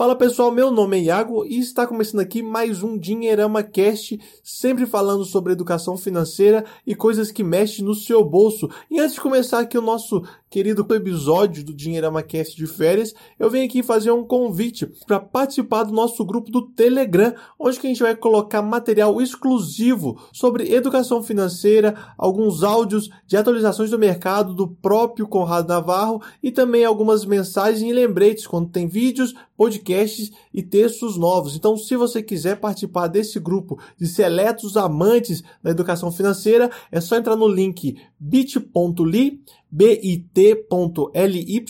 Fala pessoal, meu nome é Iago e está começando aqui mais um Dinheirama Cast, sempre falando sobre educação financeira e coisas que mexem no seu bolso. E antes de começar aqui o nosso querido episódio do Dinheirama Cast de férias, eu venho aqui fazer um convite para participar do nosso grupo do Telegram, onde a gente vai colocar material exclusivo sobre educação financeira, alguns áudios de atualizações do mercado do próprio Conrado Navarro e também algumas mensagens e lembretes quando tem vídeos, podcasts e textos novos. Então, se você quiser participar desse grupo de seletos amantes da educação financeira, é só entrar no link bit.ly, bit.ly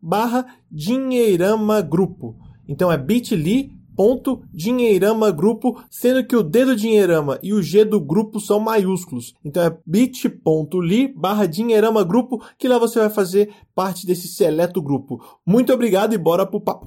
barra Dinheirama Grupo. Então é bit.ly ponto Dinheirama Grupo, sendo que o D do Dinheirama e o G do grupo são maiúsculos. Então é bit.ly barra Dinheirama Grupo, que lá você vai fazer parte desse seleto grupo. Muito obrigado e bora pro papo.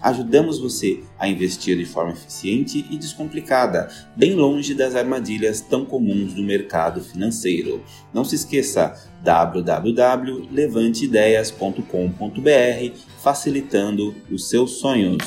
ajudamos você a investir de forma eficiente e descomplicada, bem longe das armadilhas tão comuns do mercado financeiro. Não se esqueça www.levanteideias.com.br, facilitando os seus sonhos.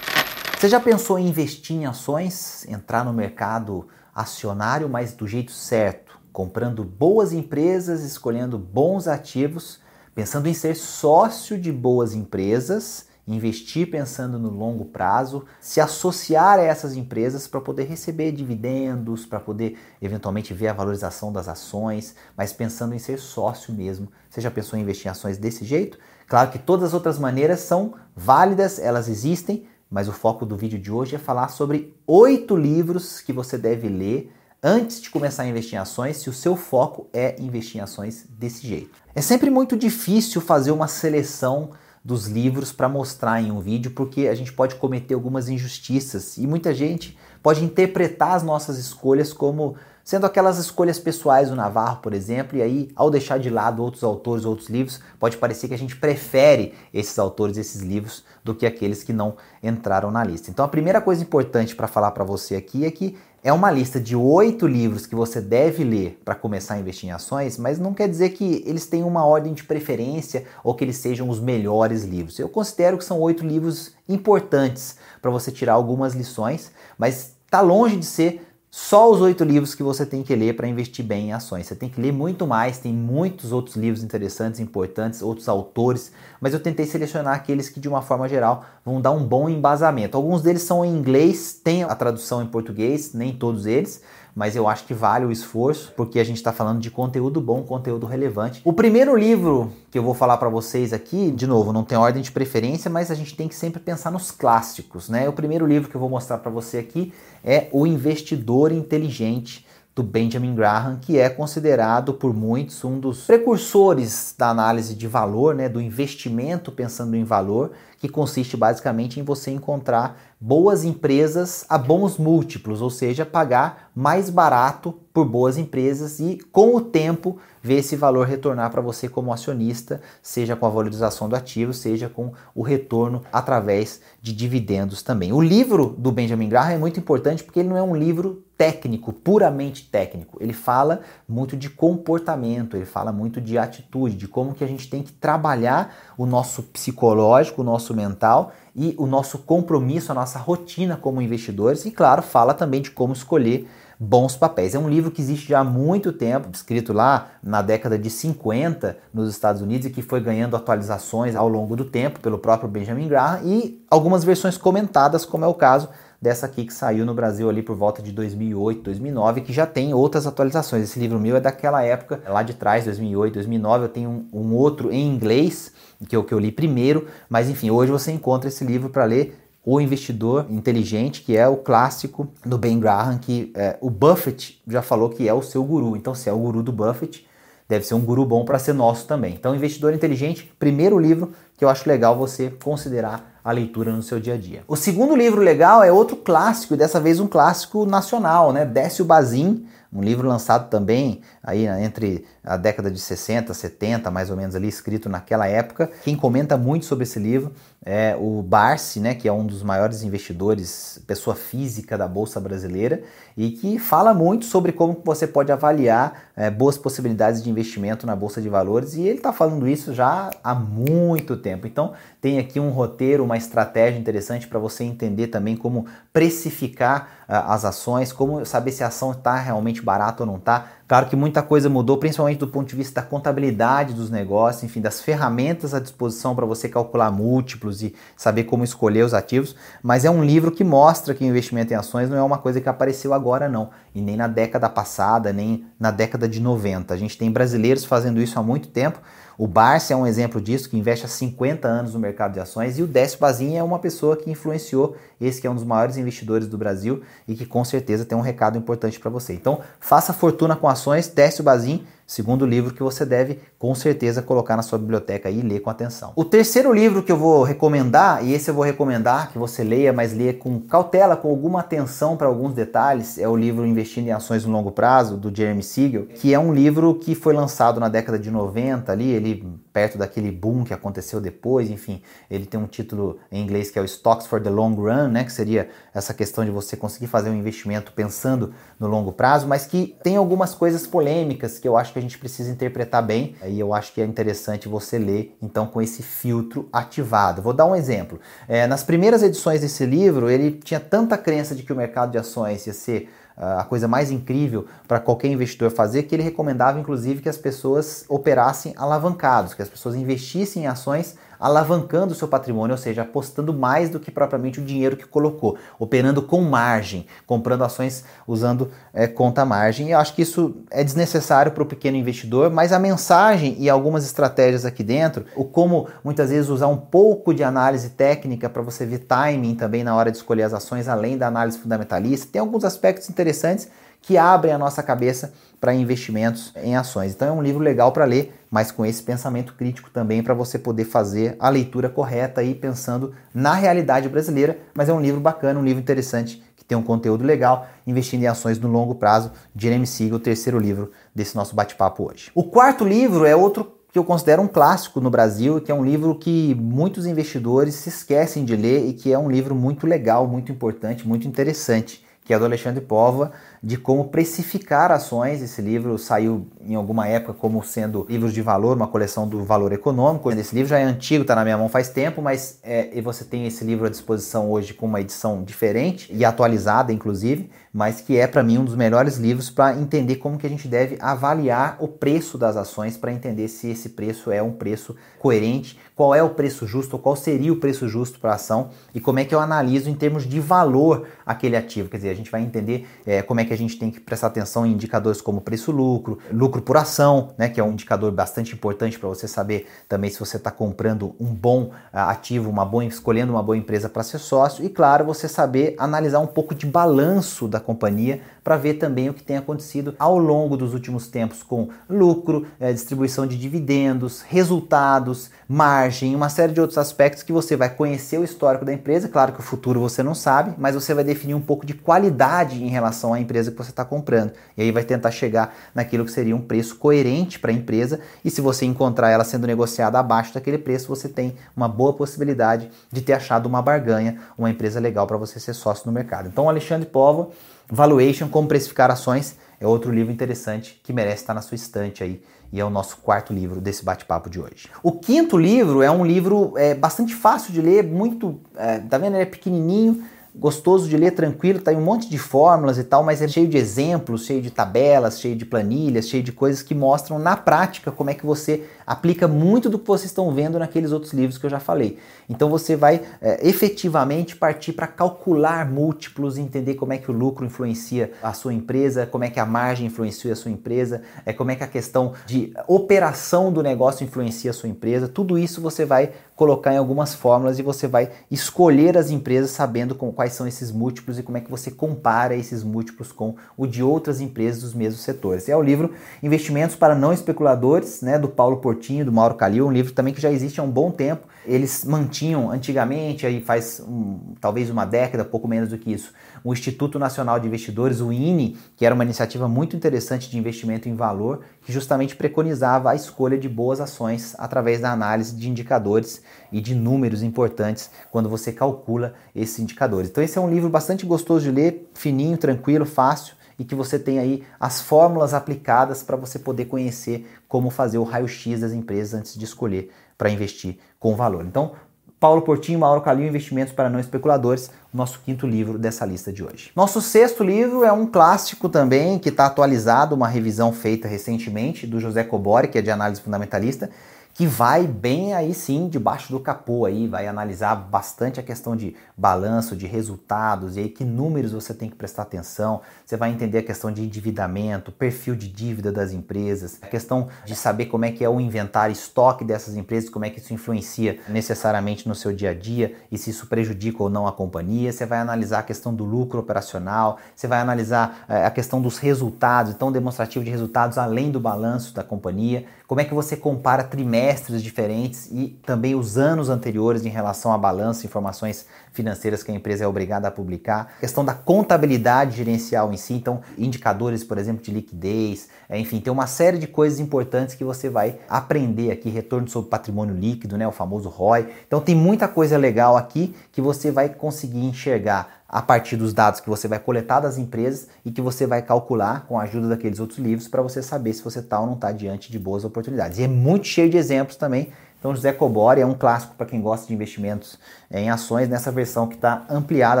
Você já pensou em investir em ações, entrar no mercado acionário, mas do jeito certo, comprando boas empresas, escolhendo bons ativos, pensando em ser sócio de boas empresas? Investir pensando no longo prazo, se associar a essas empresas para poder receber dividendos, para poder eventualmente ver a valorização das ações, mas pensando em ser sócio mesmo. Você já pensou em investir em ações desse jeito? Claro que todas as outras maneiras são válidas, elas existem, mas o foco do vídeo de hoje é falar sobre oito livros que você deve ler antes de começar a investir em ações, se o seu foco é investir em ações desse jeito. É sempre muito difícil fazer uma seleção dos livros para mostrar em um vídeo, porque a gente pode cometer algumas injustiças e muita gente pode interpretar as nossas escolhas como sendo aquelas escolhas pessoais do Navarro, por exemplo, e aí ao deixar de lado outros autores, outros livros, pode parecer que a gente prefere esses autores, esses livros do que aqueles que não entraram na lista. Então a primeira coisa importante para falar para você aqui é que é uma lista de oito livros que você deve ler para começar a investir em ações, mas não quer dizer que eles tenham uma ordem de preferência ou que eles sejam os melhores livros. Eu considero que são oito livros importantes para você tirar algumas lições, mas está longe de ser só os oito livros que você tem que ler para investir bem em ações. Você tem que ler muito mais, tem muitos outros livros interessantes, importantes, outros autores, mas eu tentei selecionar aqueles que, de uma forma geral, vão dar um bom embasamento. Alguns deles são em inglês, tem a tradução em português, nem todos eles, mas eu acho que vale o esforço, porque a gente está falando de conteúdo bom, conteúdo relevante. O primeiro livro que eu vou falar para vocês aqui, de novo, não tem ordem de preferência, mas a gente tem que sempre pensar nos clássicos, né? O primeiro livro que eu vou mostrar para você aqui é O Investidor Inteligente do Benjamin Graham, que é considerado por muitos um dos precursores da análise de valor, né, do investimento pensando em valor, que consiste basicamente em você encontrar boas empresas a bons múltiplos, ou seja, pagar mais barato por boas empresas e com o tempo ver esse valor retornar para você como acionista, seja com a valorização do ativo, seja com o retorno através de dividendos também. O livro do Benjamin Graham é muito importante porque ele não é um livro técnico, puramente técnico. Ele fala muito de comportamento, ele fala muito de atitude, de como que a gente tem que trabalhar o nosso psicológico, o nosso mental e o nosso compromisso, a nossa rotina como investidores e claro, fala também de como escolher bons papéis. É um livro que existe já há muito tempo, escrito lá na década de 50 nos Estados Unidos e que foi ganhando atualizações ao longo do tempo pelo próprio Benjamin Graham e algumas versões comentadas, como é o caso dessa aqui que saiu no Brasil ali por volta de 2008, 2009, que já tem outras atualizações. Esse livro meu é daquela época, lá de trás, 2008, 2009. Eu tenho um, um outro em inglês, que eu, que eu li primeiro, mas enfim, hoje você encontra esse livro para ler o Investidor Inteligente, que é o clássico do Ben Graham, que é, o Buffett já falou que é o seu guru. Então, se é o guru do Buffett, deve ser um guru bom para ser nosso também. Então, Investidor Inteligente, primeiro livro que eu acho legal você considerar a leitura no seu dia a dia. O segundo livro legal é outro clássico, e dessa vez um clássico nacional, né? Décio Bazin, um livro lançado também aí né, entre a década de 60, 70, mais ou menos ali, escrito naquela época. Quem comenta muito sobre esse livro é o Barsi, né, que é um dos maiores investidores, pessoa física da Bolsa Brasileira, e que fala muito sobre como você pode avaliar é, boas possibilidades de investimento na Bolsa de Valores, e ele está falando isso já há muito tempo. Então, tem aqui um roteiro, uma estratégia interessante para você entender também como precificar uh, as ações, como saber se a ação está realmente barata ou não está. Claro que muita coisa mudou, principalmente do ponto de vista da contabilidade dos negócios, enfim, das ferramentas à disposição para você calcular múltiplos e saber como escolher os ativos, mas é um livro que mostra que o investimento em ações não é uma coisa que apareceu agora não, e nem na década passada, nem na década de 90. A gente tem brasileiros fazendo isso há muito tempo, o Barça é um exemplo disso, que investe há 50 anos no mercado de ações, e o Décio Bazin é uma pessoa que influenciou esse que é um dos maiores investidores do Brasil e que com certeza tem um recado importante para você. Então, faça fortuna com ações, Décio Bazin, segundo livro que você deve com certeza colocar na sua biblioteca e ler com atenção. O terceiro livro que eu vou recomendar, e esse eu vou recomendar que você leia, mas leia com cautela, com alguma atenção para alguns detalhes, é o livro Investindo em Ações no Longo Prazo, do Jeremy Siegel, que é um livro que foi lançado na década de 90 ali, ele perto daquele boom que aconteceu depois, enfim, ele tem um título em inglês que é o Stocks for the Long Run, né, que seria essa questão de você conseguir fazer um investimento pensando no longo prazo, mas que tem algumas coisas polêmicas que eu acho que a gente precisa interpretar bem, e eu acho que é interessante você ler, então, com esse filtro ativado. Vou dar um exemplo. É, nas primeiras edições desse livro, ele tinha tanta crença de que o mercado de ações ia ser a coisa mais incrível para qualquer investidor fazer, que ele recomendava inclusive que as pessoas operassem alavancados, que as pessoas investissem em ações alavancando o seu patrimônio, ou seja, apostando mais do que propriamente o dinheiro que colocou, operando com margem, comprando ações usando é, conta margem. Eu acho que isso é desnecessário para o pequeno investidor, mas a mensagem e algumas estratégias aqui dentro, o como muitas vezes usar um pouco de análise técnica para você ver timing também na hora de escolher as ações, além da análise fundamentalista, tem alguns aspectos interessantes que abrem a nossa cabeça para investimentos em ações. Então é um livro legal para ler, mas com esse pensamento crítico também para você poder fazer a leitura correta e pensando na realidade brasileira. Mas é um livro bacana, um livro interessante que tem um conteúdo legal, investindo em ações no longo prazo. Jeremy Siegel, o terceiro livro desse nosso bate-papo hoje. O quarto livro é outro que eu considero um clássico no Brasil, que é um livro que muitos investidores se esquecem de ler e que é um livro muito legal, muito importante, muito interessante, que é do Alexandre Pova, de como precificar ações. Esse livro saiu em alguma época como sendo livros de valor, uma coleção do valor econômico. Esse livro já é antigo, está na minha mão faz tempo, mas é, você tem esse livro à disposição hoje com uma edição diferente e atualizada, inclusive, mas que é para mim um dos melhores livros para entender como que a gente deve avaliar o preço das ações para entender se esse preço é um preço coerente, qual é o preço justo, qual seria o preço justo para a ação e como é que eu analiso em termos de valor aquele ativo. Quer dizer, a gente vai entender é, como é que a gente tem que prestar atenção em indicadores como preço-lucro, lucro por ação, né, que é um indicador bastante importante para você saber também se você está comprando um bom uh, ativo, uma boa, escolhendo uma boa empresa para ser sócio, e claro, você saber analisar um pouco de balanço da companhia para ver também o que tem acontecido ao longo dos últimos tempos com lucro, eh, distribuição de dividendos, resultados, margem, uma série de outros aspectos que você vai conhecer o histórico da empresa. Claro que o futuro você não sabe, mas você vai definir um pouco de qualidade em relação à empresa que você está comprando. E aí vai tentar chegar naquilo que seria um preço coerente para a empresa. E se você encontrar ela sendo negociada abaixo daquele preço, você tem uma boa possibilidade de ter achado uma barganha, uma empresa legal para você ser sócio no mercado. Então, Alexandre Povo Valuation, como precificar ações, é outro livro interessante que merece estar na sua estante aí. E é o nosso quarto livro desse bate-papo de hoje. O quinto livro é um livro é, bastante fácil de ler, muito. É, tá vendo? Ele é pequenininho, gostoso de ler, tranquilo, tá aí um monte de fórmulas e tal, mas é cheio de exemplos, cheio de tabelas, cheio de planilhas, cheio de coisas que mostram na prática como é que você aplica muito do que vocês estão vendo naqueles outros livros que eu já falei. Então você vai é, efetivamente partir para calcular múltiplos, entender como é que o lucro influencia a sua empresa, como é que a margem influencia a sua empresa, é como é que a questão de operação do negócio influencia a sua empresa. Tudo isso você vai colocar em algumas fórmulas e você vai escolher as empresas sabendo com, quais são esses múltiplos e como é que você compara esses múltiplos com o de outras empresas dos mesmos setores. É o livro Investimentos para Não Especuladores, né, do Paulo Portinho, do Mauro Calil, um livro também que já existe há um bom tempo. Eles mantinham antigamente, aí faz um, talvez uma década, pouco menos do que isso, o Instituto Nacional de Investidores, o INE, que era uma iniciativa muito interessante de investimento em valor, que justamente preconizava a escolha de boas ações através da análise de indicadores e de números importantes quando você calcula esses indicadores. Então esse é um livro bastante gostoso de ler, fininho, tranquilo, fácil e que você tem aí as fórmulas aplicadas para você poder conhecer como fazer o raio-x das empresas antes de escolher para investir com valor. Então, Paulo Portinho, Mauro Calil, Investimentos para Não Especuladores, nosso quinto livro dessa lista de hoje. Nosso sexto livro é um clássico também, que está atualizado, uma revisão feita recentemente do José Cobori, que é de análise fundamentalista, que vai bem aí sim debaixo do capô aí, vai analisar bastante a questão de balanço, de resultados e aí que números você tem que prestar atenção. Você vai entender a questão de endividamento, perfil de dívida das empresas, a questão de saber como é que é o inventário, estoque dessas empresas, como é que isso influencia necessariamente no seu dia a dia e se isso prejudica ou não a companhia. Você vai analisar a questão do lucro operacional, você vai analisar eh, a questão dos resultados, então demonstrativo de resultados além do balanço da companhia, como é que você compara trimestres diferentes e também os anos anteriores em relação a balanço, informações financeiras que a empresa é obrigada a publicar, questão da contabilidade gerencial em si, então indicadores, por exemplo, de liquidez, é, enfim, tem uma série de coisas importantes que você vai aprender aqui, retorno sobre patrimônio líquido, né, o famoso ROI. Então tem muita coisa legal aqui que você vai conseguir enxergar a partir dos dados que você vai coletar das empresas e que você vai calcular com a ajuda daqueles outros livros para você saber se você está ou não está diante de boas oportunidades. E é muito cheio de exemplos também então, José Cobori é um clássico para quem gosta de investimentos em ações nessa versão que está ampliada,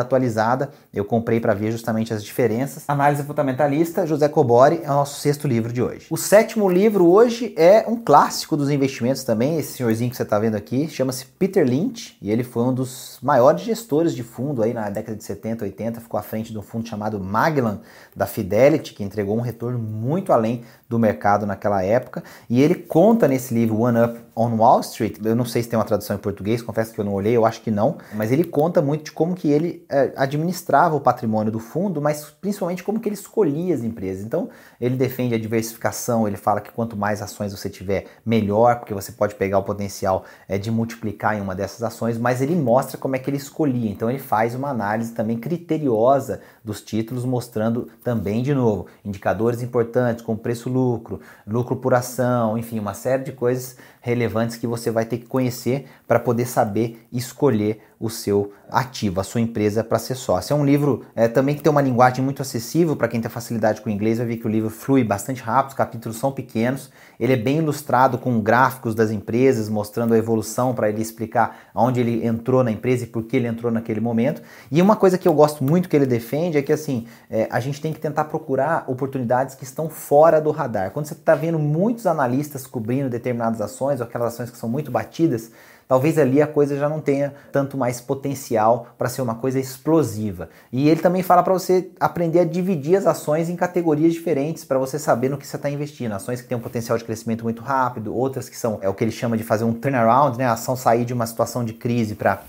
atualizada. Eu comprei para ver justamente as diferenças. Análise fundamentalista, José Cobori é o nosso sexto livro de hoje. O sétimo livro hoje é um clássico dos investimentos também. Esse senhorzinho que você está vendo aqui chama-se Peter Lynch e ele foi um dos maiores gestores de fundo aí na década de 70, 80. Ficou à frente de um fundo chamado Magellan da Fidelity, que entregou um retorno muito além do mercado naquela época. E ele conta nesse livro One Up on Wall Street, eu não sei se tem uma tradução em português, confesso que eu não olhei, eu acho que não, mas ele conta muito de como que ele é, administrava o patrimônio do fundo, mas principalmente como que ele escolhia as empresas. Então, ele defende a diversificação, ele fala que quanto mais ações você tiver, melhor, porque você pode pegar o potencial é, de multiplicar em uma dessas ações, mas ele mostra como é que ele escolhia. Então, ele faz uma análise também criteriosa dos títulos, mostrando também, de novo, indicadores importantes como preço-lucro, lucro por ação, enfim, uma série de coisas relevantes que você vai ter que conhecer para poder saber escolher o seu ativo, a sua empresa para ser sócio. É um livro é, também que tem uma linguagem muito acessível para quem tem facilidade com o inglês, vai ver que o livro flui bastante rápido, os capítulos são pequenos, ele é bem ilustrado com gráficos das empresas, mostrando a evolução para ele explicar onde ele entrou na empresa e por que ele entrou naquele momento. E uma coisa que eu gosto muito que ele defende é que assim, é, a gente tem que tentar procurar oportunidades que estão fora do radar. Quando você está vendo muitos analistas cobrindo determinadas ações, ou aquelas ações que são muito batidas, talvez ali a coisa já não tenha tanto mais potencial para ser uma coisa explosiva. E ele também fala para você aprender a dividir as ações em categorias diferentes para você saber no que você está investindo. Ações que têm um potencial de crescimento muito rápido, outras que são é o que ele chama de fazer um turnaround, né? A ação sair de uma situação de crise para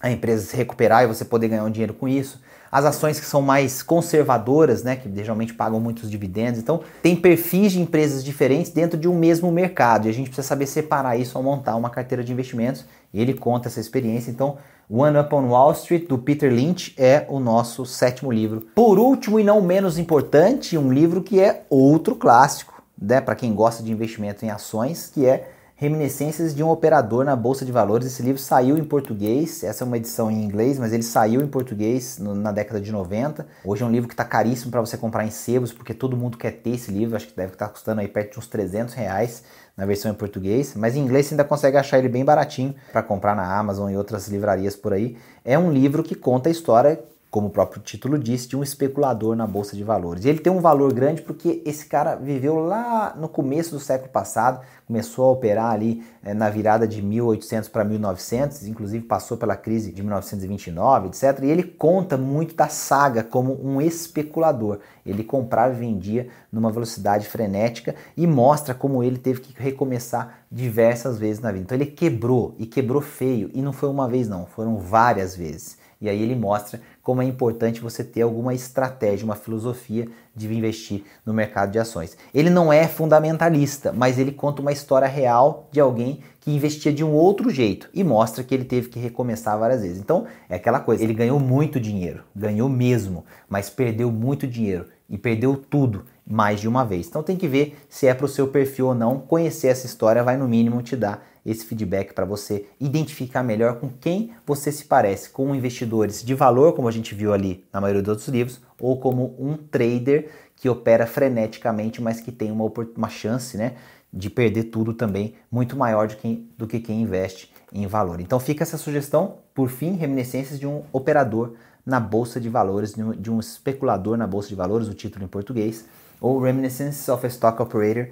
a empresa se recuperar e você poder ganhar um dinheiro com isso as ações que são mais conservadoras, né, que geralmente pagam muitos dividendos. Então, tem perfis de empresas diferentes dentro de um mesmo mercado e a gente precisa saber separar isso ao montar uma carteira de investimentos. E ele conta essa experiência. Então, One Up on Wall Street, do Peter Lynch, é o nosso sétimo livro. Por último e não menos importante, um livro que é outro clássico, né, para quem gosta de investimento em ações, que é Reminiscências de um Operador na Bolsa de Valores. Esse livro saiu em português, essa é uma edição em inglês, mas ele saiu em português no, na década de 90. Hoje é um livro que está caríssimo para você comprar em sebos, porque todo mundo quer ter esse livro, acho que deve estar tá custando aí perto de uns 300 reais na versão em português, mas em inglês você ainda consegue achar ele bem baratinho para comprar na Amazon e outras livrarias por aí. É um livro que conta a história como o próprio título diz, de um especulador na bolsa de valores. E ele tem um valor grande porque esse cara viveu lá no começo do século passado, começou a operar ali é, na virada de 1800 para 1900, inclusive passou pela crise de 1929, etc. E ele conta muito da saga como um especulador. Ele comprava e vendia numa velocidade frenética e mostra como ele teve que recomeçar diversas vezes na vida. Então ele quebrou e quebrou feio e não foi uma vez não, foram várias vezes. E aí ele mostra como é importante você ter alguma estratégia, uma filosofia de investir no mercado de ações. Ele não é fundamentalista, mas ele conta uma história real de alguém que investia de um outro jeito e mostra que ele teve que recomeçar várias vezes. Então, é aquela coisa, ele ganhou muito dinheiro, ganhou mesmo, mas perdeu muito dinheiro e perdeu tudo mais de uma vez. Então tem que ver se é para o seu perfil ou não. Conhecer essa história vai no mínimo te dar esse feedback para você identificar melhor com quem você se parece, com investidores de valor, como a gente viu ali na maioria dos outros livros, ou como um trader que opera freneticamente, mas que tem uma, uma chance né, de perder tudo também muito maior de quem, do que quem investe em valor. Então fica essa sugestão, por fim, reminiscências de um operador na bolsa de valores, de um especulador na bolsa de valores, o título em português, ou Reminiscences of a Stock Operator.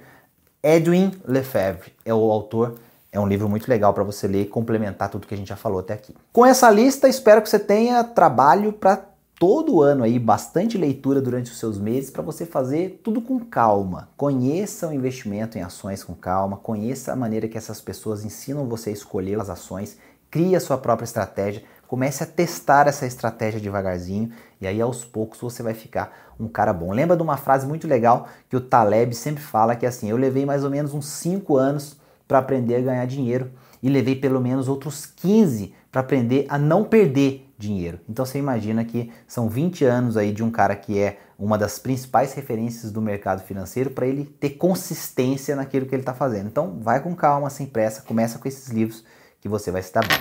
Edwin Lefebvre é o autor é um livro muito legal para você ler e complementar tudo que a gente já falou até aqui. Com essa lista, espero que você tenha trabalho para todo ano aí, bastante leitura durante os seus meses para você fazer tudo com calma. Conheça o investimento em ações com calma, conheça a maneira que essas pessoas ensinam você a escolher as ações, crie a sua própria estratégia, comece a testar essa estratégia devagarzinho e aí aos poucos você vai ficar um cara bom. Lembra de uma frase muito legal que o Taleb sempre fala que é assim, eu levei mais ou menos uns 5 anos para aprender a ganhar dinheiro e levei pelo menos outros 15 para aprender a não perder dinheiro. Então você imagina que são 20 anos aí de um cara que é uma das principais referências do mercado financeiro para ele ter consistência naquilo que ele está fazendo. Então vai com calma, sem pressa, começa com esses livros que você vai se dar bem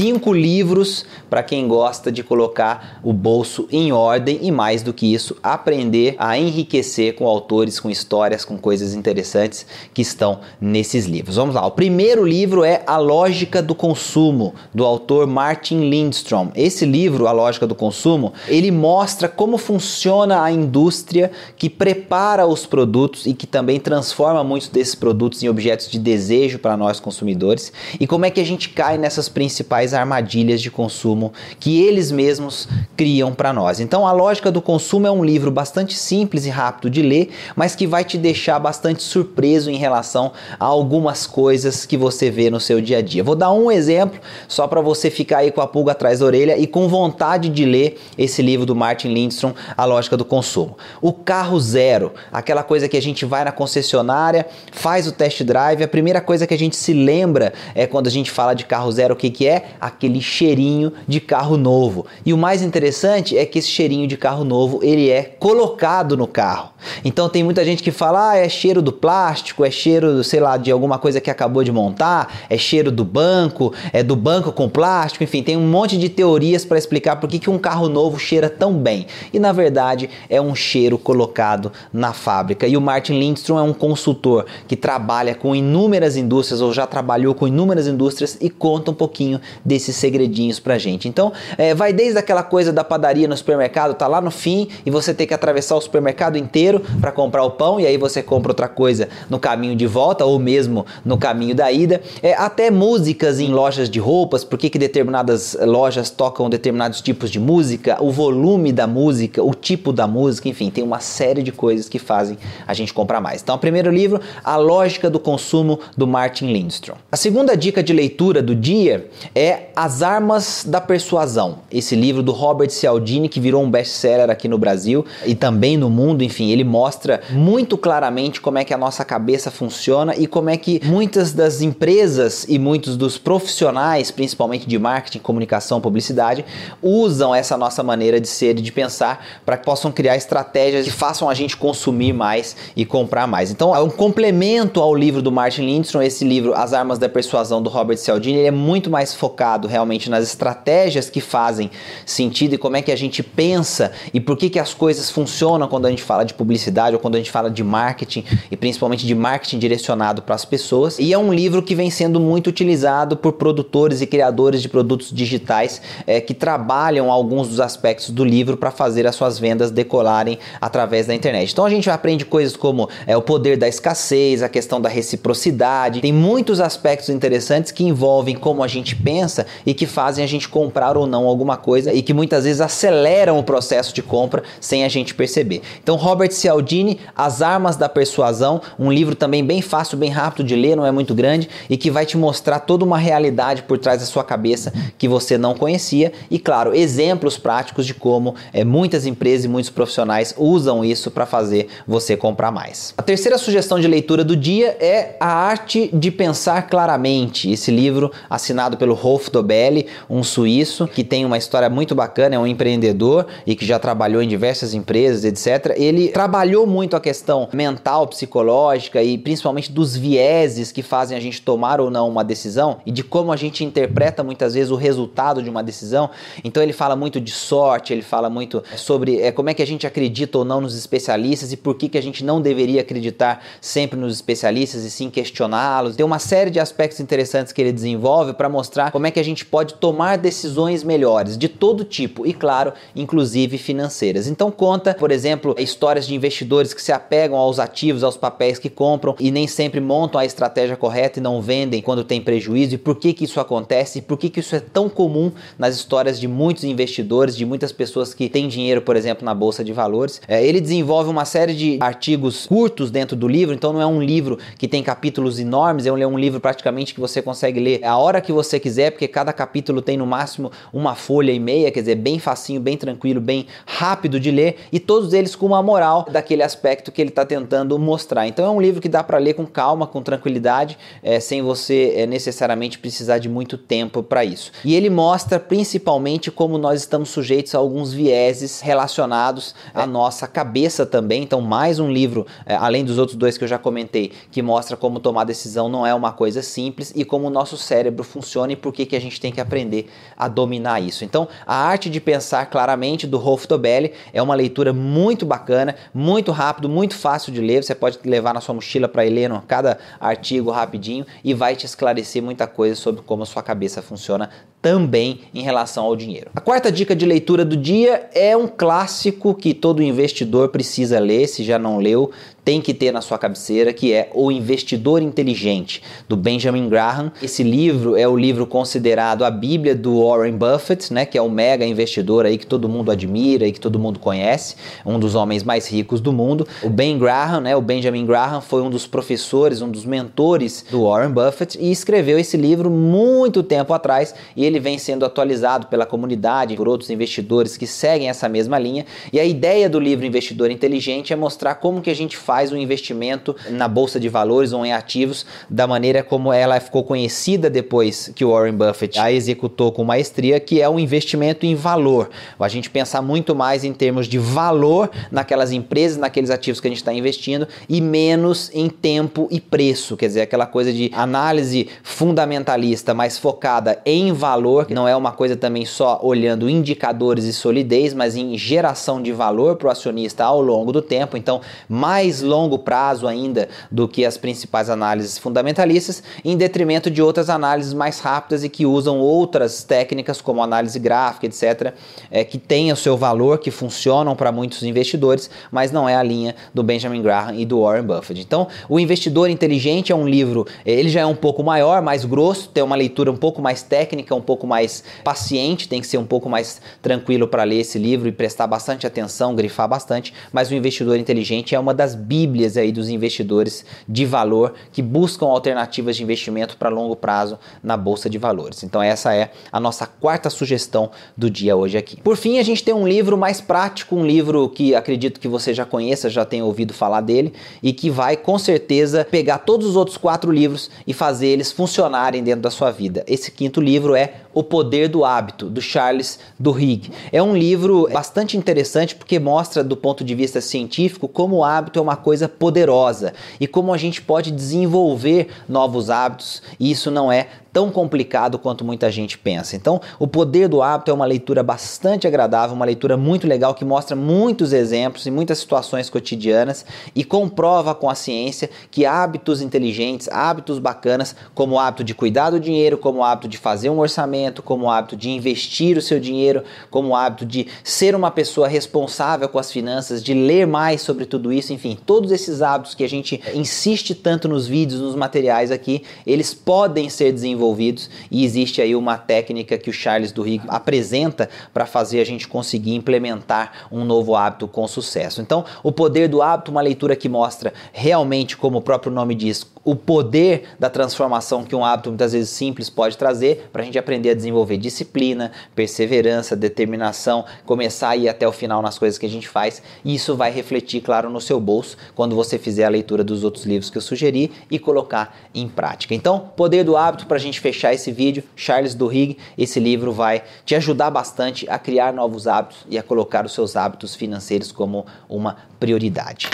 cinco livros para quem gosta de colocar o bolso em ordem e mais do que isso, aprender a enriquecer com autores, com histórias, com coisas interessantes que estão nesses livros. Vamos lá. O primeiro livro é A Lógica do Consumo, do autor Martin Lindstrom. Esse livro, A Lógica do Consumo, ele mostra como funciona a indústria que prepara os produtos e que também transforma muitos desses produtos em objetos de desejo para nós consumidores e como é que a gente cai nessas principais armadilhas de consumo que eles mesmos criam para nós. Então, A Lógica do Consumo é um livro bastante simples e rápido de ler, mas que vai te deixar bastante surpreso em relação a algumas coisas que você vê no seu dia a dia. Vou dar um exemplo só para você ficar aí com a pulga atrás da orelha e com vontade de ler esse livro do Martin Lindstrom, A Lógica do Consumo. O carro zero, aquela coisa que a gente vai na concessionária, faz o test drive, a primeira coisa que a gente se lembra é quando a gente fala de carro zero, o que, que é? Aquele cheirinho de carro novo. E o mais interessante é que esse cheirinho de carro novo ele é colocado no carro. Então tem muita gente que fala, ah, é cheiro do plástico, é cheiro, sei lá, de alguma coisa que acabou de montar, é cheiro do banco, é do banco com plástico, enfim, tem um monte de teorias para explicar por que, que um carro novo cheira tão bem. E na verdade é um cheiro colocado na fábrica. E o Martin Lindstrom é um consultor que trabalha com inúmeras indústrias ou já trabalhou com inúmeras indústrias e conta um pouquinho desses segredinhos pra gente. Então, é, vai desde aquela coisa da padaria no supermercado, tá lá no fim e você tem que atravessar o supermercado inteiro para comprar o pão e aí você compra outra coisa no caminho de volta ou mesmo no caminho da ida. É, até músicas em lojas de roupas, por que determinadas lojas tocam determinados tipos de música, o volume da música, o tipo da música, enfim, tem uma série de coisas que fazem a gente comprar mais. Então, o primeiro livro, A Lógica do Consumo, do Martin Lindstrom. A segunda dica de leitura do dia é as Armas da Persuasão, esse livro do Robert Cialdini que virou um best-seller aqui no Brasil e também no mundo, enfim, ele mostra muito claramente como é que a nossa cabeça funciona e como é que muitas das empresas e muitos dos profissionais, principalmente de marketing, comunicação, publicidade, usam essa nossa maneira de ser e de pensar para que possam criar estratégias que façam a gente consumir mais e comprar mais. Então, é um complemento ao livro do Martin Lindstrom, esse livro As Armas da Persuasão do Robert Cialdini, ele é muito mais focado focado realmente nas estratégias que fazem sentido e como é que a gente pensa e por que, que as coisas funcionam quando a gente fala de publicidade ou quando a gente fala de marketing e principalmente de marketing direcionado para as pessoas. E é um livro que vem sendo muito utilizado por produtores e criadores de produtos digitais é, que trabalham alguns dos aspectos do livro para fazer as suas vendas decolarem através da internet. Então a gente aprende coisas como é, o poder da escassez, a questão da reciprocidade, tem muitos aspectos interessantes que envolvem como a gente pensa e que fazem a gente comprar ou não alguma coisa e que muitas vezes aceleram o processo de compra sem a gente perceber. Então, Robert Cialdini, As Armas da Persuasão, um livro também bem fácil, bem rápido de ler, não é muito grande e que vai te mostrar toda uma realidade por trás da sua cabeça que você não conhecia e, claro, exemplos práticos de como é, muitas empresas e muitos profissionais usam isso para fazer você comprar mais. A terceira sugestão de leitura do dia é A Arte de Pensar Claramente. Esse livro assinado pelo Rolf Dobelli, um suíço que tem uma história muito bacana, é um empreendedor e que já trabalhou em diversas empresas, etc. Ele trabalhou muito a questão mental, psicológica e principalmente dos vieses que fazem a gente tomar ou não uma decisão e de como a gente interpreta muitas vezes o resultado de uma decisão. Então ele fala muito de sorte, ele fala muito sobre é, como é que a gente acredita ou não nos especialistas e por que, que a gente não deveria acreditar sempre nos especialistas e sim questioná-los. Tem uma série de aspectos interessantes que ele desenvolve para mostrar como é que a gente pode tomar decisões melhores de todo tipo e, claro, inclusive financeiras. Então conta, por exemplo, histórias de investidores que se apegam aos ativos, aos papéis que compram e nem sempre montam a estratégia correta e não vendem quando tem prejuízo e por que que isso acontece e por que que isso é tão comum nas histórias de muitos investidores, de muitas pessoas que têm dinheiro, por exemplo, na bolsa de valores. É, ele desenvolve uma série de artigos curtos dentro do livro, então não é um livro que tem capítulos enormes, é um, é um livro praticamente que você consegue ler a hora que você quiser, porque cada capítulo tem no máximo uma folha e meia, quer dizer, bem facinho, bem tranquilo, bem rápido de ler e todos eles com uma moral daquele aspecto que ele está tentando mostrar. Então é um livro que dá para ler com calma, com tranquilidade, é, sem você é, necessariamente precisar de muito tempo para isso. E ele mostra principalmente como nós estamos sujeitos a alguns vieses relacionados à nossa cabeça também. Então mais um livro, é, além dos outros dois que eu já comentei, que mostra como tomar decisão não é uma coisa simples e como o nosso cérebro funciona e por que, que a gente tem que aprender a dominar isso. Então a arte de pensar claramente do Rolf Dobelli é uma leitura muito bacana, muito rápido, muito fácil de ler. Você pode levar na sua mochila para lendo cada artigo rapidinho e vai te esclarecer muita coisa sobre como a sua cabeça funciona também em relação ao dinheiro. A quarta dica de leitura do dia é um clássico que todo investidor precisa ler, se já não leu, tem que ter na sua cabeceira, que é O Investidor Inteligente, do Benjamin Graham. Esse livro é o livro considerado a Bíblia do Warren Buffett, né, que é o mega investidor aí que todo mundo admira e que todo mundo conhece, um dos homens mais ricos do mundo. O Ben Graham, né, o Benjamin Graham foi um dos professores, um dos mentores do Warren Buffett e escreveu esse livro muito tempo atrás e ele vem sendo atualizado pela comunidade, por outros investidores que seguem essa mesma linha. E a ideia do livro Investidor Inteligente é mostrar como que a gente faz um investimento na bolsa de valores ou em ativos da maneira como ela ficou conhecida depois que Warren Buffett a executou com maestria, que é um investimento em valor. A gente pensar muito mais em termos de valor naquelas empresas, naqueles ativos que a gente está investindo e menos em tempo e preço, quer dizer, aquela coisa de análise fundamentalista, mais focada em valor, que não é uma coisa também só olhando indicadores e solidez, mas em geração de valor para o acionista ao longo do tempo. Então, mais longo prazo ainda do que as principais análises fundamentalistas, em detrimento de outras análises mais rápidas e que usam outras técnicas como análise gráfica, etc., é, que têm o seu valor, que funcionam para muitos investidores, mas não é a linha do Benjamin Graham e do Warren Buffett. Então, O Investidor Inteligente é um livro, ele já é um pouco maior, mais grosso, tem uma leitura um pouco mais técnica, um mais paciente, tem que ser um pouco mais tranquilo para ler esse livro e prestar bastante atenção, grifar bastante, mas O Investidor Inteligente é uma das bíblias aí dos investidores de valor que buscam alternativas de investimento para longo prazo na bolsa de valores. Então essa é a nossa quarta sugestão do dia hoje aqui. Por fim, a gente tem um livro mais prático, um livro que acredito que você já conheça, já tenha ouvido falar dele e que vai com certeza pegar todos os outros quatro livros e fazer eles funcionarem dentro da sua vida. Esse quinto livro é O Poder do Hábito, do Charles Duhigg. É um livro bastante interessante porque mostra do ponto de vista científico como o hábito é uma coisa poderosa e como a gente pode desenvolver novos hábitos, e isso não é tão complicado quanto muita gente pensa. Então, O Poder do Hábito é uma leitura bastante agradável, uma leitura muito legal que mostra muitos exemplos e muitas situações cotidianas e comprova com a ciência que hábitos inteligentes, hábitos bacanas, como o hábito de cuidar do dinheiro, como o hábito de fazer um orçamento, como o hábito de investir o seu dinheiro, como o hábito de ser uma pessoa responsável com as finanças, de ler mais sobre tudo isso, enfim, todos esses hábitos que a gente insiste tanto nos vídeos, nos materiais aqui, eles podem ser desenvolvidos envolvidos e existe aí uma técnica que o Charles Duhigg apresenta para fazer a gente conseguir implementar um novo hábito com sucesso. Então, o poder do hábito, uma leitura que mostra realmente, como o próprio nome diz, o poder da transformação que um hábito muitas vezes simples pode trazer para a gente aprender a desenvolver disciplina, perseverança, determinação, começar a ir até o final nas coisas que a gente faz. E isso vai refletir, claro, no seu bolso quando você fizer a leitura dos outros livros que eu sugeri e colocar em prática. Então, poder do hábito para a gente fechar esse vídeo, Charles Duhigg, esse livro vai te ajudar bastante a criar novos hábitos e a colocar os seus hábitos financeiros como uma prioridade.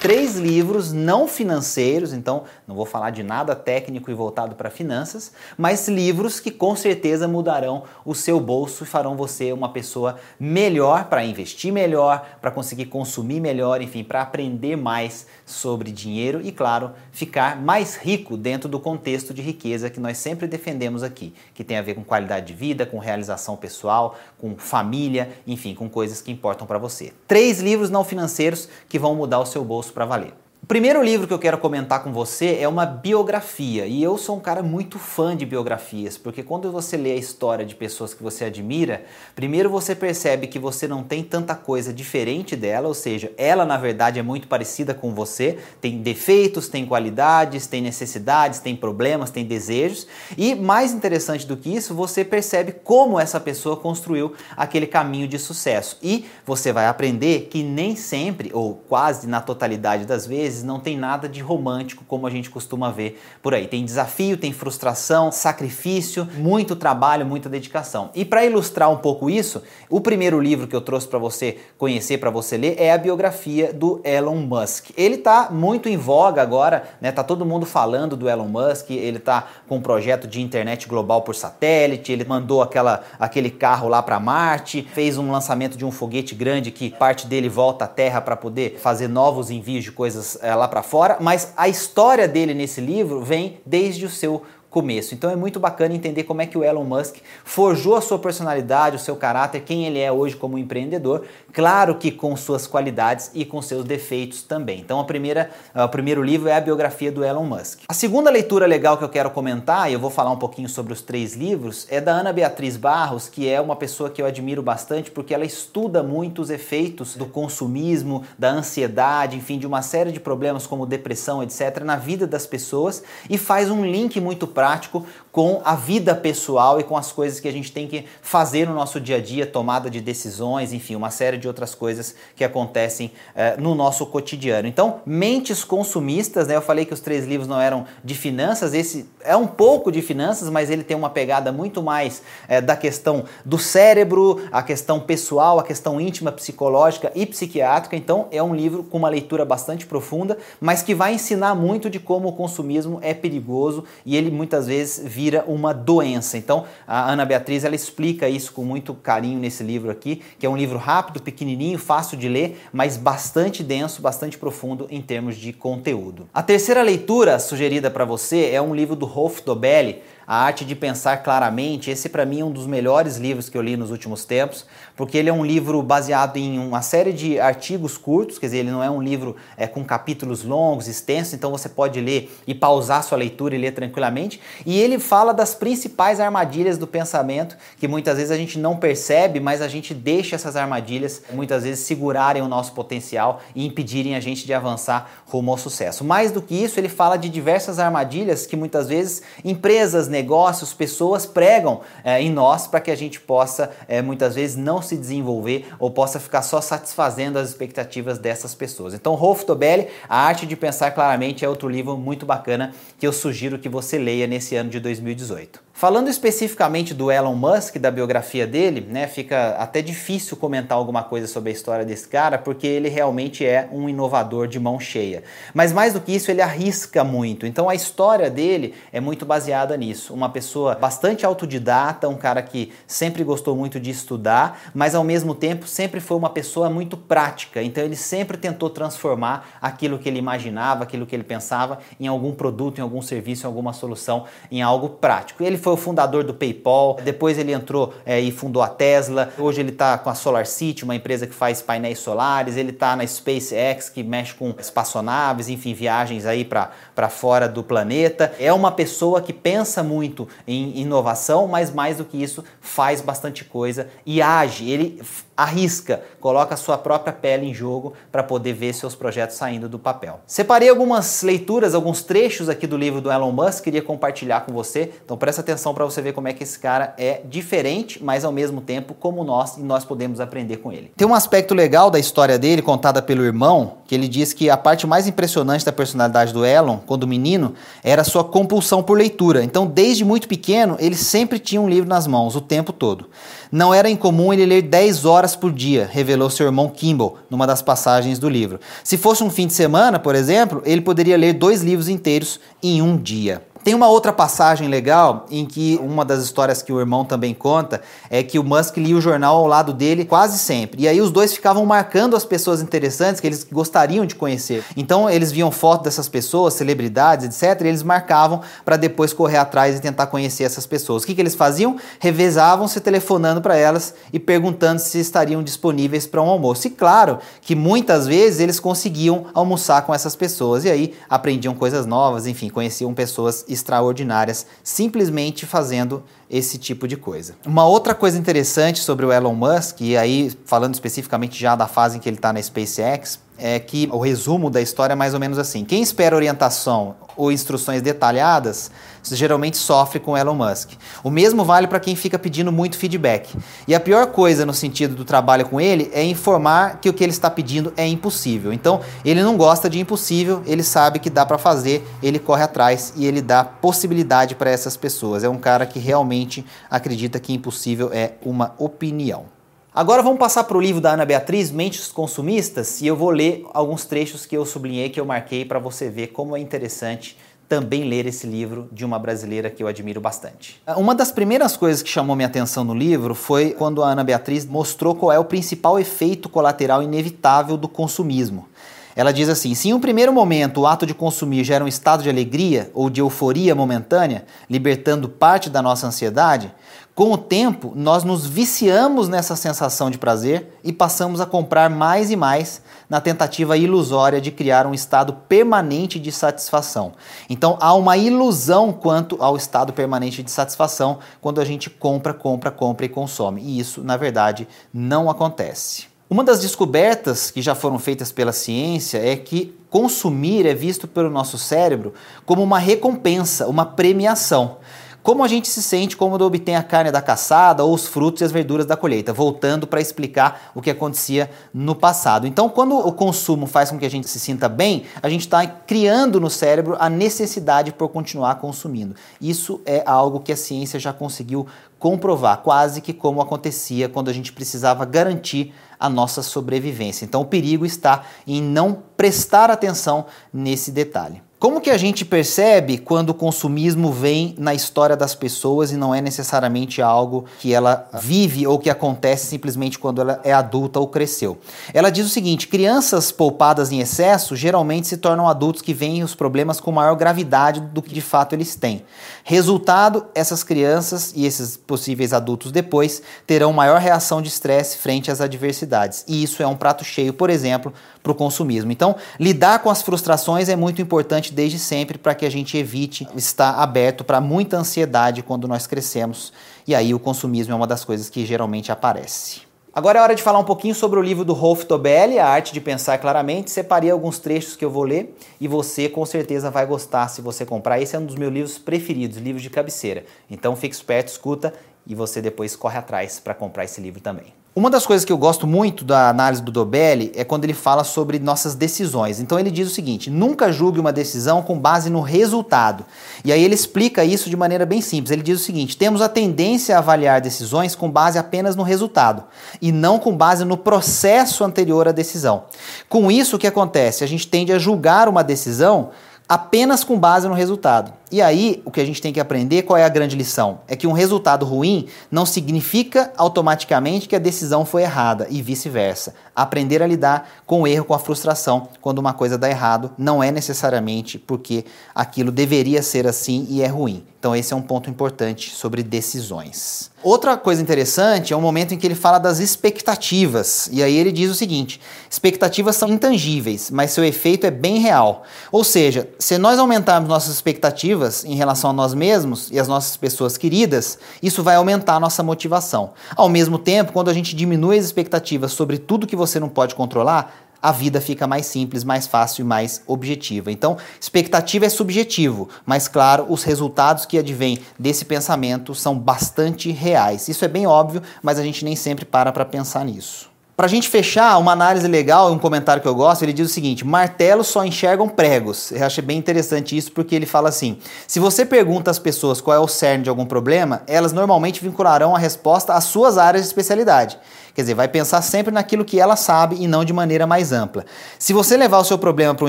Três livros não financeiros, então não vou falar de nada técnico e voltado para finanças, mas livros que com certeza mudarão o seu bolso e farão você uma pessoa melhor para investir melhor, para conseguir consumir melhor, enfim, para aprender mais sobre dinheiro e, claro, ficar mais rico dentro do contexto de riqueza que nós sempre defendemos aqui, que tem a ver com qualidade de vida, com realização pessoal, com família, enfim, com coisas que importam para você. Três livros não financeiros que vão mudar o seu bolso para valer. O primeiro livro que eu quero comentar com você é uma biografia, e eu sou um cara muito fã de biografias, porque quando você lê a história de pessoas que você admira, primeiro você percebe que você não tem tanta coisa diferente dela, ou seja, ela na verdade é muito parecida com você, tem defeitos, tem qualidades, tem necessidades, tem problemas, tem desejos, e mais interessante do que isso, você percebe como essa pessoa construiu aquele caminho de sucesso. E você vai aprender que nem sempre, ou quase na totalidade das vezes, vezes não tem nada de romântico como a gente costuma ver por aí. Tem desafio, tem frustração, sacrifício, muito trabalho, muita dedicação. E para ilustrar um pouco isso, o primeiro livro que eu trouxe para você conhecer, para você ler, é a biografia do Elon Musk. Ele está muito em voga agora, né? Tá todo mundo falando do Elon Musk, ele está com um projeto de internet global por satélite, ele mandou aquela, aquele carro lá para Marte, fez um lançamento de um foguete grande que parte dele volta à Terra para poder fazer novos envios de coisas lá para fora, mas a história dele nesse livro vem desde o seu começo. Então é muito bacana entender como é que o Elon Musk forjou a sua personalidade, o seu caráter, quem ele é hoje como empreendedor, claro que com suas qualidades e com seus defeitos também. Então a primeira, o primeiro livro é a biografia do Elon Musk. A segunda leitura legal que eu quero comentar, e eu vou falar um pouquinho sobre os três livros, é da Ana Beatriz Barros, que é uma pessoa que eu admiro bastante porque ela estuda muito os efeitos do consumismo, da ansiedade, enfim, de uma série de problemas como depressão, etc, na vida das pessoas e faz um link muito prático com a vida pessoal e com as coisas que a gente tem que fazer no nosso dia a dia, tomada de decisões, enfim, uma série de outras coisas que acontecem eh, no nosso cotidiano. Então, Mentes Consumistas, né? Eu falei que os três livros não eram de finanças, esse é um pouco de finanças, mas ele tem uma pegada muito mais eh, da questão do cérebro, a questão pessoal, a questão íntima, psicológica e psiquiátrica. Então, é um livro com uma leitura bastante profunda, mas que vai ensinar muito de como o consumismo é perigoso e ele muitas vezes vira uma doença. Então, a Ana Beatriz ela explica isso com muito carinho nesse livro aqui, que é um livro rápido, pequenininho, fácil de ler, mas bastante denso, bastante profundo em termos de conteúdo. A terceira leitura sugerida para você é um livro do Rolf Dobelli, a Arte de Pensar Claramente. Esse, para mim, é um dos melhores livros que eu li nos últimos tempos, porque ele é um livro baseado em uma série de artigos curtos, quer dizer, ele não é um livro é, com capítulos longos, extensos, então você pode ler e pausar sua leitura e ler tranquilamente. E ele fala das principais armadilhas do pensamento, que muitas vezes a gente não percebe, mas a gente deixa essas armadilhas muitas vezes segurarem o nosso potencial e impedirem a gente de avançar rumo ao sucesso. Mais do que isso, ele fala de diversas armadilhas que muitas vezes empresas, negócios, pessoas pregam é, em nós para que a gente possa é, muitas vezes não se desenvolver ou possa ficar só satisfazendo as expectativas dessas pessoas. Então, Rolf Tobelli, A Arte de Pensar Claramente, é outro livro muito bacana que eu sugiro que você leia nesse ano de 2018. Falando especificamente do Elon Musk, da biografia dele, né, fica até difícil comentar alguma coisa sobre a história desse cara, porque ele realmente é um inovador de mão cheia. Mas mais do que isso, ele arrisca muito. Então a história dele é muito baseada nisso. Uma pessoa bastante autodidata, um cara que sempre gostou muito de estudar, mas ao mesmo tempo sempre foi uma pessoa muito prática. Então ele sempre tentou transformar aquilo que ele imaginava, aquilo que ele pensava em algum produto, em algum serviço, em alguma solução, em algo prático. Ele foi o fundador do PayPal, depois ele entrou é, e fundou a Tesla, hoje ele está com a SolarCity, uma empresa que faz painéis solares, ele está na SpaceX, que mexe com espaçonaves, enfim, viagens aí para fora do planeta. É uma pessoa que pensa muito em inovação, mas mais do que isso, faz bastante coisa e age. Ele arrisca, coloca a sua própria pele em jogo para poder ver seus projetos saindo do papel. Separei algumas leituras, alguns trechos aqui do livro do Elon Musk, queria compartilhar com você. Então presta atenção para você ver como é que esse cara é diferente, mas ao mesmo tempo como nós e nós podemos aprender com ele. Tem um aspecto legal da história dele contada pelo irmão, que ele diz que a parte mais impressionante da personalidade do Elon, quando menino, era sua compulsão por leitura. Então, desde muito pequeno, ele sempre tinha um livro nas mãos o tempo todo. Não era incomum ele ler 10 horas por dia, revelou seu irmão Kimball numa das passagens do livro. Se fosse um fim de semana, por exemplo, ele poderia ler dois livros inteiros em um dia. Tem uma outra passagem legal em que uma das histórias que o irmão também conta é que o Musk lia o jornal ao lado dele quase sempre. E aí os dois ficavam marcando as pessoas interessantes que eles gostariam de conhecer. Então eles viam foto dessas pessoas, celebridades, etc. E eles marcavam para depois correr atrás e tentar conhecer essas pessoas. O que, que eles faziam? Revezavam-se telefonando para elas e perguntando se estariam disponíveis para um almoço. E claro que muitas vezes eles conseguiam almoçar com essas pessoas e aí aprendiam coisas novas, enfim, conheciam pessoas extraordinárias simplesmente fazendo esse tipo de coisa. Uma outra coisa interessante sobre o Elon Musk, e aí falando especificamente já da fase em que ele está na SpaceX, é que o resumo da história é mais ou menos assim: quem espera orientação ou instruções detalhadas geralmente sofre com Elon Musk. O mesmo vale para quem fica pedindo muito feedback. E a pior coisa no sentido do trabalho com ele é informar que o que ele está pedindo é impossível. Então, ele não gosta de impossível, ele sabe que dá para fazer, ele corre atrás e ele dá possibilidade para essas pessoas. É um cara que realmente acredita que impossível é uma opinião. Agora vamos passar para o livro da Ana Beatriz, Mentes Consumistas, e eu vou ler alguns trechos que eu sublinhei, que eu marquei para você ver como é interessante também ler esse livro de uma brasileira que eu admiro bastante. Uma das primeiras coisas que chamou minha atenção no livro foi quando a Ana Beatriz mostrou qual é o principal efeito colateral inevitável do consumismo. Ela diz assim: se em um primeiro momento o ato de consumir gera um estado de alegria ou de euforia momentânea, libertando parte da nossa ansiedade, com o tempo, nós nos viciamos nessa sensação de prazer e passamos a comprar mais e mais na tentativa ilusória de criar um estado permanente de satisfação. Então há uma ilusão quanto ao estado permanente de satisfação quando a gente compra, compra, compra e consome. E isso, na verdade, não acontece. Uma das descobertas que já foram feitas pela ciência é que consumir é visto pelo nosso cérebro como uma recompensa, uma premiação como a gente se sente quando obtém a carne da caçada ou os frutos e as verduras da colheita, voltando para explicar o que acontecia no passado. Então, quando o consumo faz com que a gente se sinta bem, a gente está criando no cérebro a necessidade por continuar consumindo. Isso é algo que a ciência já conseguiu comprovar, quase que como acontecia quando a gente precisava garantir a nossa sobrevivência. Então, o perigo está em não prestar atenção nesse detalhe. Como que a gente percebe quando o consumismo vem na história das pessoas e não é necessariamente algo que ela vive ou que acontece simplesmente quando ela é adulta ou cresceu? Ela diz o seguinte: crianças poupadas em excesso geralmente se tornam adultos que veem os problemas com maior gravidade do que de fato eles têm. Resultado: essas crianças e esses possíveis adultos depois terão maior reação de estresse frente às adversidades. E isso é um prato cheio, por exemplo, para o consumismo. Então, lidar com as frustrações é muito importante desde sempre para que a gente evite estar aberto para muita ansiedade quando nós crescemos. E aí o consumismo é uma das coisas que geralmente aparece. Agora é hora de falar um pouquinho sobre o livro do Rolf Tobelli, A Arte de Pensar Claramente. Separei alguns trechos que eu vou ler e você com certeza vai gostar se você comprar. Esse é um dos meus livros preferidos, livros de cabeceira. Então fique esperto, escuta e você depois corre atrás para comprar esse livro também. Uma das coisas que eu gosto muito da análise do Dobelli é quando ele fala sobre nossas decisões. Então ele diz o seguinte: nunca julgue uma decisão com base no resultado. E aí ele explica isso de maneira bem simples. Ele diz o seguinte: temos a tendência a avaliar decisões com base apenas no resultado e não com base no processo anterior à decisão. Com isso, o que acontece? A gente tende a julgar uma decisão apenas com base no resultado. E aí, o que a gente tem que aprender, qual é a grande lição? É que um resultado ruim não significa automaticamente que a decisão foi errada e vice-versa. Aprender a lidar com o erro, com a frustração, quando uma coisa dá errado, não é necessariamente porque aquilo deveria ser assim e é ruim. Então, esse é um ponto importante sobre decisões. Outra coisa interessante é o momento em que ele fala das expectativas. E aí ele diz o seguinte: expectativas são intangíveis, mas seu efeito é bem real. Ou seja, se nós aumentarmos nossas expectativas em relação a nós mesmos e as nossas pessoas queridas, isso vai aumentar a nossa motivação. Ao mesmo tempo, quando a gente diminui as expectativas sobre tudo que você não pode controlar, a vida fica mais simples, mais fácil e mais objetiva. Então, expectativa é subjetivo, mas claro, os resultados que advêm desse pensamento são bastante reais. Isso é bem óbvio, mas a gente nem sempre para para pensar nisso. Para a gente fechar, uma análise legal, um comentário que eu gosto, ele diz o seguinte: martelos só enxergam pregos. Eu achei bem interessante isso porque ele fala assim: se você pergunta às pessoas qual é o cerne de algum problema, elas normalmente vincularão a resposta às suas áreas de especialidade. Quer dizer, vai pensar sempre naquilo que ela sabe e não de maneira mais ampla. Se você levar o seu problema para um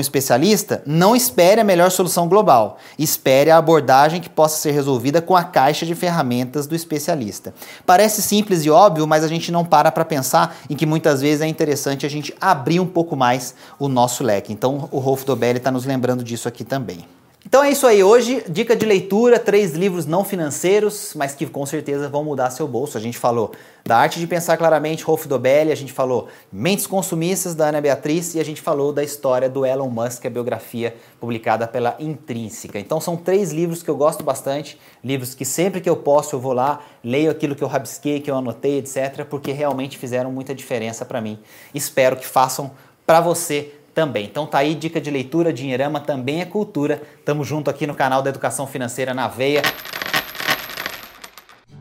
especialista, não espere a melhor solução global. Espere a abordagem que possa ser resolvida com a caixa de ferramentas do especialista. Parece simples e óbvio, mas a gente não para para pensar em que muitas vezes é interessante a gente abrir um pouco mais o nosso leque. Então, o Rolf Dobelli está nos lembrando disso aqui também. Então é isso aí. Hoje, dica de leitura: três livros não financeiros, mas que com certeza vão mudar seu bolso. A gente falou da Arte de Pensar Claramente, Rolf Dobelli, a gente falou Mentes Consumistas, da Ana Beatriz, e a gente falou da história do Elon Musk, a biografia publicada pela Intrínseca. Então são três livros que eu gosto bastante, livros que sempre que eu posso eu vou lá, leio aquilo que eu rabisquei, que eu anotei, etc., porque realmente fizeram muita diferença para mim. Espero que façam para você também. Então tá aí dica de leitura, Dinheirama também é cultura. Tamo junto aqui no canal da Educação Financeira na Veia.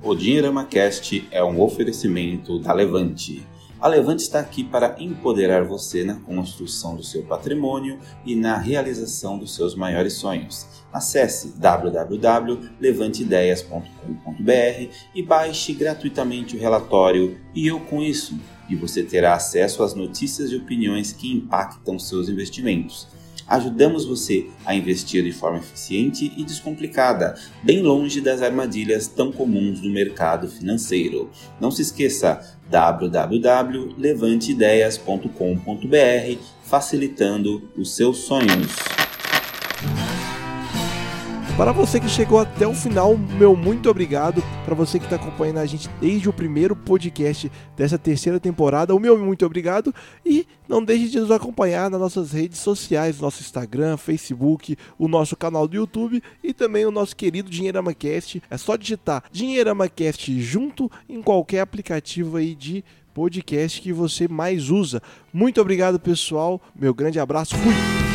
O Dinheirama Cast é um oferecimento da Levante. A Levante está aqui para empoderar você na construção do seu patrimônio e na realização dos seus maiores sonhos. Acesse www.levanteideias.com.br e baixe gratuitamente o relatório E Eu Com Isso e você terá acesso às notícias e opiniões que impactam seus investimentos. Ajudamos você a investir de forma eficiente e descomplicada, bem longe das armadilhas tão comuns do mercado financeiro. Não se esqueça www.levanteideias.com.br, facilitando os seus sonhos. Para você que chegou até o final, meu muito obrigado. Para você que está acompanhando a gente desde o primeiro podcast dessa terceira temporada, o meu muito obrigado. E não deixe de nos acompanhar nas nossas redes sociais, nosso Instagram, Facebook, o nosso canal do YouTube e também o nosso querido DinheiramaCast. É só digitar DinheiramaCast junto em qualquer aplicativo aí de podcast que você mais usa. Muito obrigado, pessoal. Meu grande abraço. Fui!